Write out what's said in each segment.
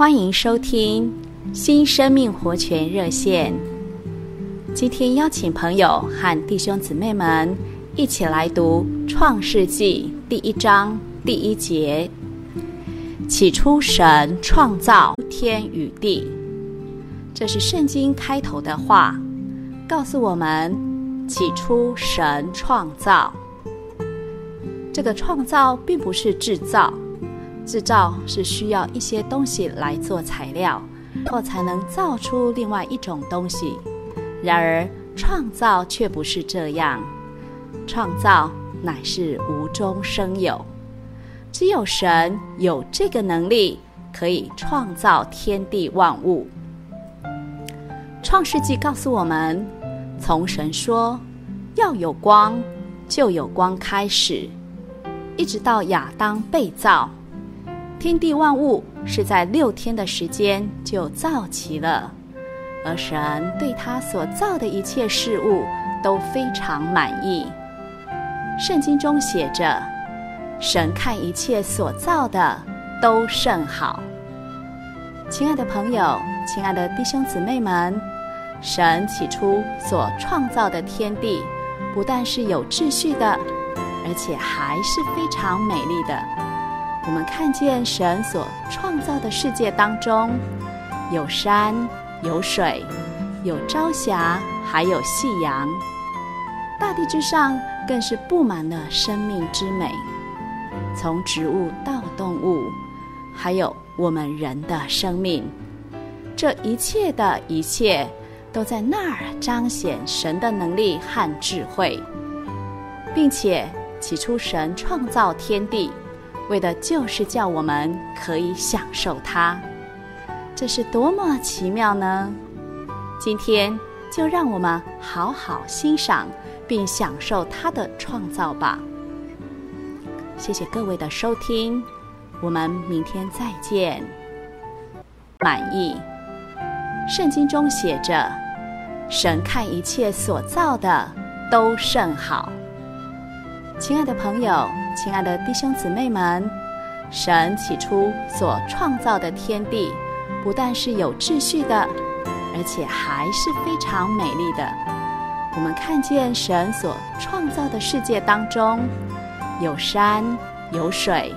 欢迎收听新生命活泉热线。今天邀请朋友和弟兄姊妹们一起来读《创世纪》第一章第一节：“起初，神创造天与地。”这是圣经开头的话，告诉我们：起初，神创造。这个创造并不是制造。制造是需要一些东西来做材料，后才能造出另外一种东西。然而，创造却不是这样，创造乃是无中生有。只有神有这个能力，可以创造天地万物。创世纪告诉我们，从神说要有光，就有光开始，一直到亚当被造。天地万物是在六天的时间就造齐了，而神对他所造的一切事物都非常满意。圣经中写着：“神看一切所造的都甚好。”亲爱的朋友，亲爱的弟兄姊妹们，神起初所创造的天地，不但是有秩序的，而且还是非常美丽的。我们看见神所创造的世界当中，有山，有水，有朝霞，还有夕阳。大地之上更是布满了生命之美，从植物到动物，还有我们人的生命。这一切的一切，都在那儿彰显神的能力和智慧，并且起初神创造天地。为的就是叫我们可以享受它，这是多么奇妙呢？今天就让我们好好欣赏并享受它的创造吧。谢谢各位的收听，我们明天再见。满意。圣经中写着：“神看一切所造的都甚好。”亲爱的朋友，亲爱的弟兄姊妹们，神起初所创造的天地，不但是有秩序的，而且还是非常美丽的。我们看见神所创造的世界当中，有山，有水，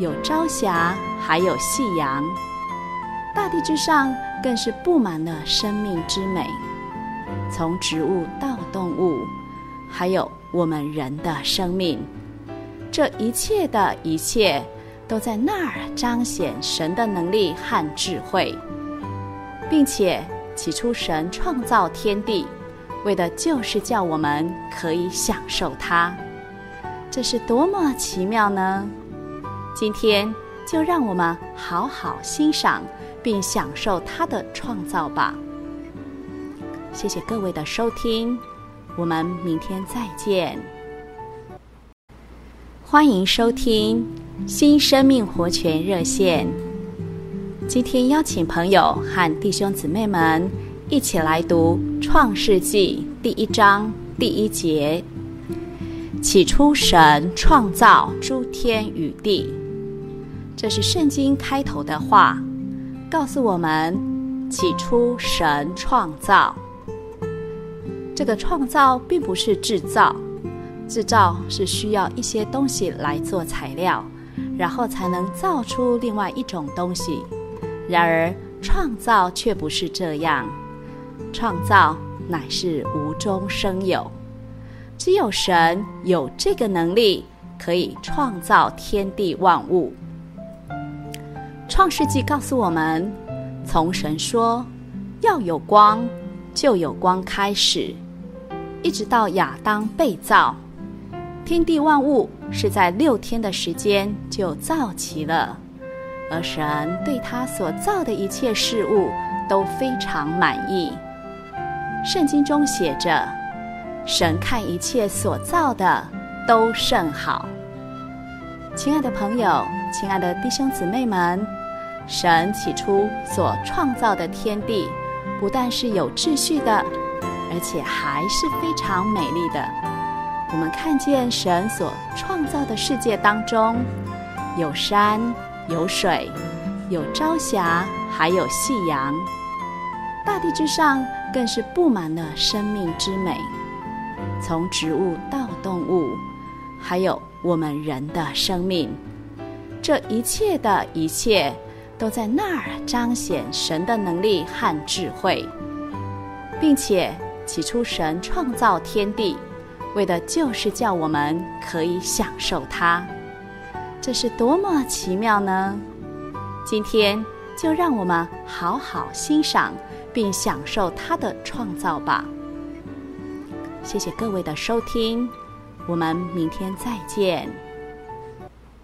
有朝霞，还有夕阳。大地之上更是布满了生命之美，从植物到动物，还有。我们人的生命，这一切的一切，都在那儿彰显神的能力和智慧，并且起初神创造天地，为的就是叫我们可以享受它。这是多么奇妙呢？今天就让我们好好欣赏并享受它的创造吧。谢谢各位的收听。我们明天再见。欢迎收听新生命活泉热线。今天邀请朋友和弟兄姊妹们一起来读《创世纪》第一章第一节：“起初，神创造诸天与地。”这是圣经开头的话，告诉我们：起初，神创造。这个创造并不是制造，制造是需要一些东西来做材料，然后才能造出另外一种东西。然而，创造却不是这样，创造乃是无中生有。只有神有这个能力，可以创造天地万物。创世纪告诉我们，从神说要有光，就有光开始。一直到亚当被造，天地万物是在六天的时间就造齐了，而神对他所造的一切事物都非常满意。圣经中写着：“神看一切所造的都甚好。”亲爱的朋友，亲爱的弟兄姊妹们，神起初所创造的天地，不但是有秩序的。而且还是非常美丽的。我们看见神所创造的世界当中，有山，有水，有朝霞，还有夕阳。大地之上更是布满了生命之美，从植物到动物，还有我们人的生命，这一切的一切，都在那儿彰显神的能力和智慧，并且起初神创造天地，为的就是叫我们可以享受它。这是多么奇妙呢！今天就让我们好好欣赏并享受它的创造吧。谢谢各位的收听，我们明天再见。